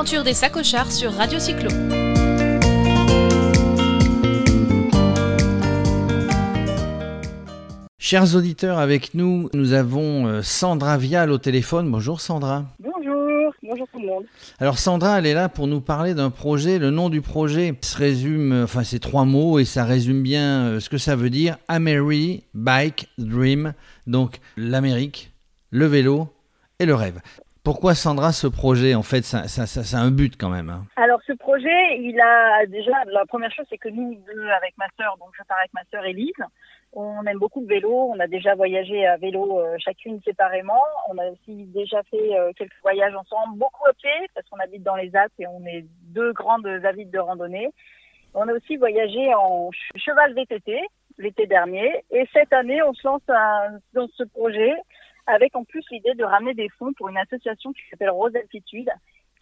Des sacochards sur Radio Cyclo. Chers auditeurs, avec nous, nous avons euh, Sandra Vial au téléphone. Bonjour Sandra. Bonjour, bonjour tout le monde. Alors Sandra, elle est là pour nous parler d'un projet. Le nom du projet se résume, euh, enfin c'est trois mots et ça résume bien euh, ce que ça veut dire. Ameri Bike Dream. Donc l'Amérique, le vélo et le rêve. Pourquoi Sandra ce projet En fait, ça, a un but quand même. hein? Alors ce projet, il a déjà la première chose, c'est que nous deux avec ma sœur, donc je pars avec ma sœur Élise, on aime beaucoup le vélo. On a déjà voyagé à vélo euh, chacune séparément. On a aussi déjà fait euh, quelques voyages ensemble, beaucoup à pied parce qu'on habite dans les Alpes et on est deux grandes avides de randonnée. On a aussi voyagé en ch- cheval VTT l'été dernier et cette année on se lance dans ce projet avec en plus l'idée de ramener des fonds pour une association qui s'appelle Rose Altitude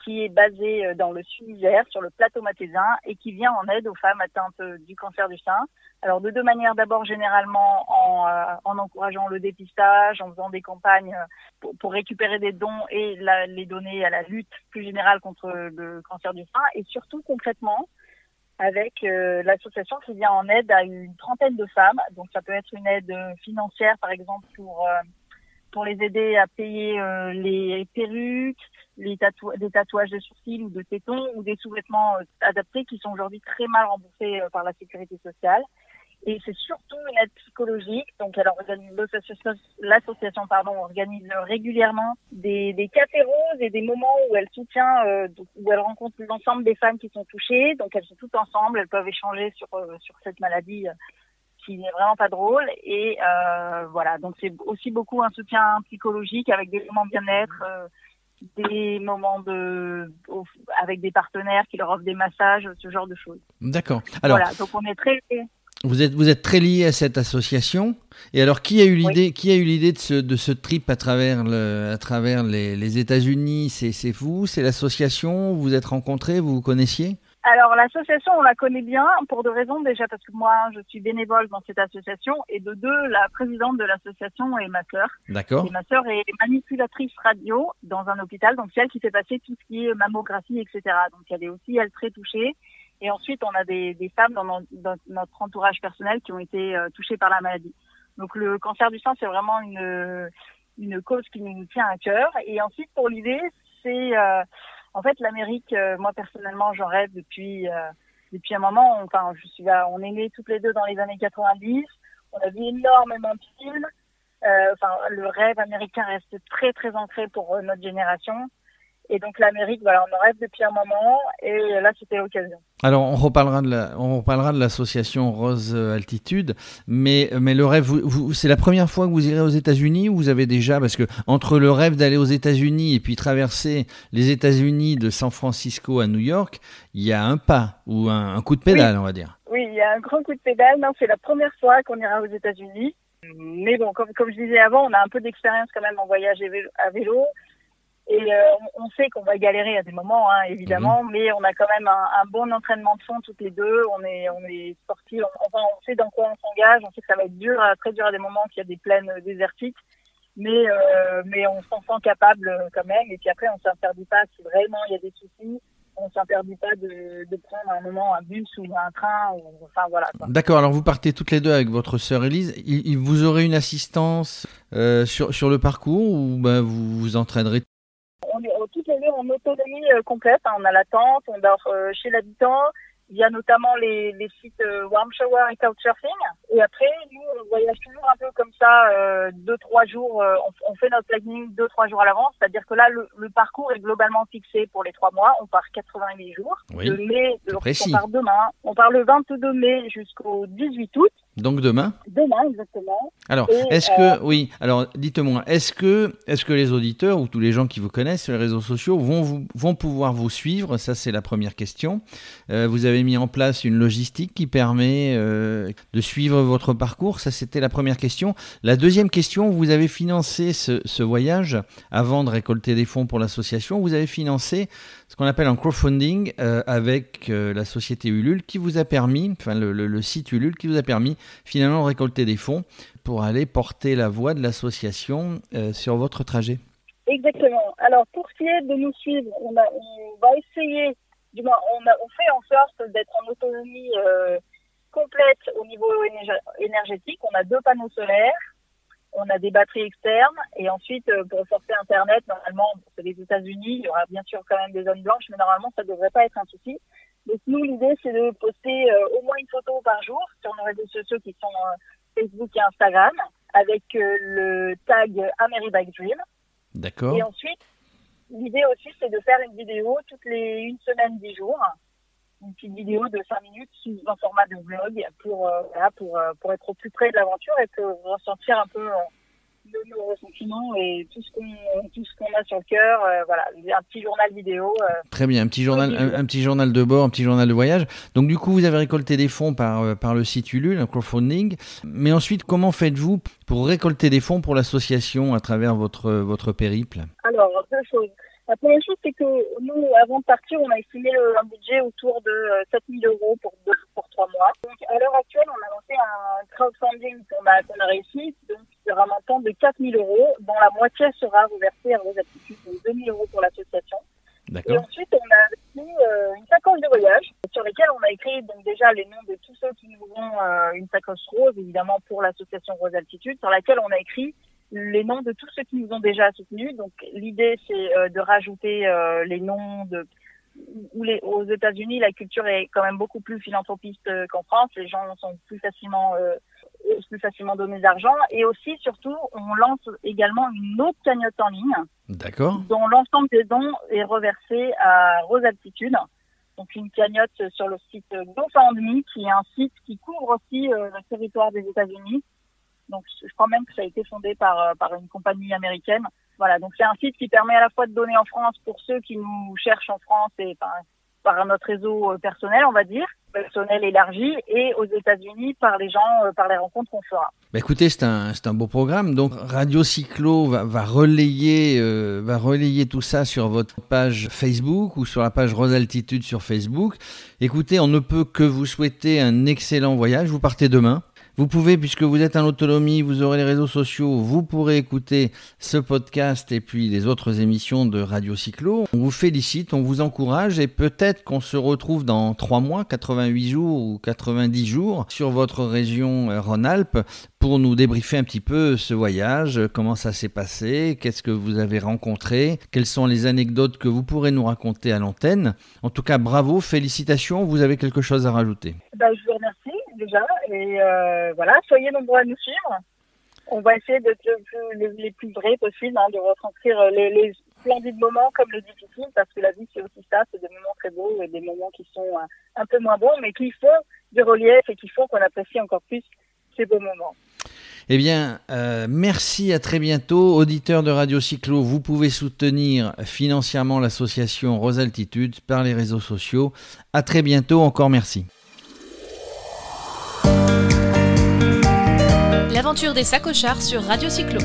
qui est basée euh, dans le sud Isère, sur le plateau mathésin, et qui vient en aide aux femmes atteintes euh, du cancer du sein. Alors de deux manières, d'abord généralement en, euh, en encourageant le dépistage, en faisant des campagnes euh, pour, pour récupérer des dons et la- les donner à la lutte plus générale contre le cancer du sein, et surtout concrètement avec euh, l'association qui vient en aide à une trentaine de femmes. Donc ça peut être une aide financière par exemple pour euh, pour les aider à payer euh, les perruques, les des tatouages de sourcils ou de tétons ou des sous-vêtements euh, adaptés qui sont aujourd'hui très mal remboursés euh, par la sécurité sociale. Et c'est surtout une aide psychologique. Donc, l'association, organise régulièrement des, des et des moments où elle soutient, où elle rencontre l'ensemble des femmes qui sont touchées. Donc, elles sont toutes ensemble, elles peuvent échanger sur cette maladie qui n'est vraiment pas drôle. Et euh, voilà, donc c'est aussi beaucoup un soutien psychologique avec des moments bien-être. euh, des moments de au- avec des partenaires qui leur offrent des massages, ce genre de choses. D'accord. Alors, voilà, donc on est très vous êtes vous êtes très lié à cette association. Et alors, qui a eu l'idée qui a eu l'idée de ce de ce trip à travers le à travers les, les États-Unis? C'est c'est vous, c'est l'association? Vous vous êtes rencontrés, vous vous connaissiez? Alors l'association, on la connaît bien pour deux raisons. Déjà parce que moi, je suis bénévole dans cette association et de deux, la présidente de l'association est ma sœur. D'accord. Et ma sœur est manipulatrice radio dans un hôpital, donc c'est elle qui fait passer tout ce qui est mammographie, etc. Donc elle est aussi elle très touchée. Et ensuite, on a des, des femmes dans, no- dans notre entourage personnel qui ont été euh, touchées par la maladie. Donc le cancer du sein, c'est vraiment une une cause qui nous tient à cœur. Et ensuite, pour l'idée, c'est euh, en fait l'Amérique. euh, moi personnellement, j'en rêve depuis euh, depuis un moment. Enfin, je suis on est nés toutes les deux dans les années 90. On a vu énormément de films. Euh, enfin, le rêve américain reste très très ancré pour notre génération. Et donc l'Amérique, voilà, on en rêve depuis un moment. Et là, c'était l'occasion. Alors, on reparlera de la, on reparlera de l'association Rose Altitude, mais, mais le rêve, vous, vous- c'est la première fois que vous irez aux États-Unis ou vous avez déjà, parce que entre le rêve d'aller aux États-Unis et puis traverser les États-Unis de San Francisco à New York, il y a un pas ou un, un coup de pédale, on va dire. Oui, il y a un grand coup de pédale. Non, c'est la première fois qu'on ira aux États-Unis. Mais bon, comme, comme je disais avant, on a un peu d'expérience quand même en voyage à vélo. Et euh, on sait qu'on va galérer à des moments, hein, évidemment, mais on a quand même un, un bon entraînement de fond toutes les deux. On est, on est sportifs, on, enfin, on sait dans quoi on s'engage. On sait que ça va être dur, euh, très dur à des moments qu'il y a des plaines euh, désertiques. Mais, euh, mais on s'en sent capable euh, quand même. Et puis après, on s'interdit pas si vraiment il y a des soucis. On s'interdit pas de, de prendre un moment un bus ou un train. Ou, enfin voilà. D'accord, alors vous partez toutes les deux avec votre sœur Élise. Il, il- vous aurez une assistance euh, sur, sur le parcours ou ben, vous vous entraînerez On est toutes les deux en autonomie euh, complète. hein. On a la tente, on dort euh, chez l'habitant. Il y a notamment les, les sites euh, Warm Shower et Couchsurfing. Et après, nous, on voyage toujours un peu comme ça, euh, deux, trois jours. euh, on, on fait notre planning deux, trois jours à l'avance. C'est-à-dire que là, le, le parcours est globalement fixé pour les trois mois. On part 88 jours. Oui, de mai, donc on part demain. On part le 22 mai jusqu'au 18 août. Donc demain Demain, exactement. Alors, est-ce euh, que, oui, alors dites-moi, est-ce que, est-ce que les auditeurs ou tous les gens qui vous connaissent sur les réseaux sociaux vont, vous, vont pouvoir vous suivre? Ça, c'est la première question. Euh, vous avez mis en place une logistique qui permet euh, de suivre votre parcours? Ça, c'était la première question. La deuxième question, vous avez financé ce, ce voyage avant de récolter des fonds pour l'association. Vous avez financé ce qu'on appelle un crowdfunding euh, avec euh, la société Ulule qui vous a permis, enfin le, le- le site Ulule qui vous a permis finalement récolter des fonds pour aller porter la voix de l'association euh, sur votre trajet. Exactement. Alors, pour ce qui est de nous suivre, on, va essayer, du moins, on, fait en sorte d'être en autonomie euh, complète au niveau énergétique. On a deux panneaux solaires, on a des batteries externes, et ensuite, euh, pour forcer Internet, normalement, c'est les États-Unis, il y aura bien sûr quand même des zones blanches, mais normalement, ça ne devrait pas être un souci. Donc, nous, l'idée, c'est de poster euh, au moins une photo par jour sur nos réseaux sociaux qui sont Facebook et Instagram, avec le tag Dream. D'accord. Et ensuite, l'idée aussi, c'est de faire une vidéo toutes les une semaine, dix jours. Une petite vidéo de cinq minutes sous un format de vlog pour, euh, pour, euh, pour être au plus près de l'aventure et pour ressentir un peu euh, de nos ressentiments et tout ce qu'on tout ce qu'on a sur le cœur. Euh, voilà, un petit journal vidéo. Euh. Très bien, un petit journal, un, petit journal de bord, un petit journal de voyage. Donc du coup, vous avez récolté des fonds par euh, par le site Ulule, un crowdfunding. Mais ensuite, comment faites-vous pour récolter des fonds pour l'association à travers votre votre périple? Alors deux choses. La première chose, c'est que nous, avant de partir, on a estimé un budget autour de 7000 euros pour deux, pour trois mois. Donc, à l'heure actuelle, on a lancé un crowdfunding qu'on a, qu'on a réussi. Donc, un montant de 4 000 euros, dont la moitié sera reversée à vos aptitudes, donc 2 000 euros pour l'association. Et ensuite, on a aussi euh, une sacoche de voyage sur lesquelles on a écrit donc déjà les noms de tous ceux qui nous ont euh, une sacoche rose, évidemment pour l'association Rose Altitude, sur laquelle on a écrit les noms de tous ceux qui nous ont déjà soutenus. Donc l'idée, c'est euh, de rajouter les noms de où les, aux États-Unis, la culture est quand même beaucoup plus philanthropiste qu'en France. Les gens sont plus facilement plus facilement donner d'argent. Et aussi, surtout, on lance également une autre cagnotte en ligne. D'accord. Dont l'ensemble des dons est reversé à Rose Altitude. Donc une cagnotte sur le site GoFundMe, qui est un site qui couvre aussi euh, le territoire des États-Unis. Donc je crois même que ça a été fondé par, euh, par une compagnie américaine. Voilà, donc c'est un site qui permet à la fois de donner en France pour ceux qui nous cherchent en France et par notre réseau euh, personnel, on va dire, personnel élargi, et aux États-Unis par les gens, euh, par les rencontres qu'on fera. Bah écoutez, c'est un, un beau programme. Donc Radio Cyclo va, va relayer, euh, va relayer tout ça sur votre page Facebook ou sur la page Rose Altitude sur Facebook. Écoutez, on ne peut que vous souhaiter un excellent voyage. Vous partez demain. Vous pouvez, puisque vous êtes en autonomie, vous aurez les réseaux sociaux, vous pourrez écouter ce podcast et puis les autres émissions de Radio Cyclo. On vous félicite, on vous encourage et peut-être qu'on se retrouve dans 3 mois, 88 jours ou 90 jours sur votre région euh, Rhône-Alpes pour nous débriefer un petit peu ce voyage, comment ça s'est passé, qu'est-ce que vous avez rencontré, quelles sont les anecdotes que vous pourrez nous raconter à l'antenne. En tout cas, bravo, félicitations, vous avez quelque chose à rajouter. Ben, vous remercie déjà. Et euh, voilà, soyez nombreux à nous suivre. On va essayer d'être le les plus vrais possible, hein, de retranscrire les, les, splendides moments comme le difficile, parce que la vie c'est aussi ça, c'est des moments très beaux et des moments qui sont euh, un peu moins bons, mais qui font du relief et qui font qu'on apprécie encore plus ces beaux moments. Eh bien, euh, merci, à très bientôt. Auditeurs de Radio Cyclo, vous pouvez soutenir financièrement l'association Rose Altitude par les réseaux sociaux. À très bientôt, encore merci. L'aventure des sacochards sur Radio Cyclo.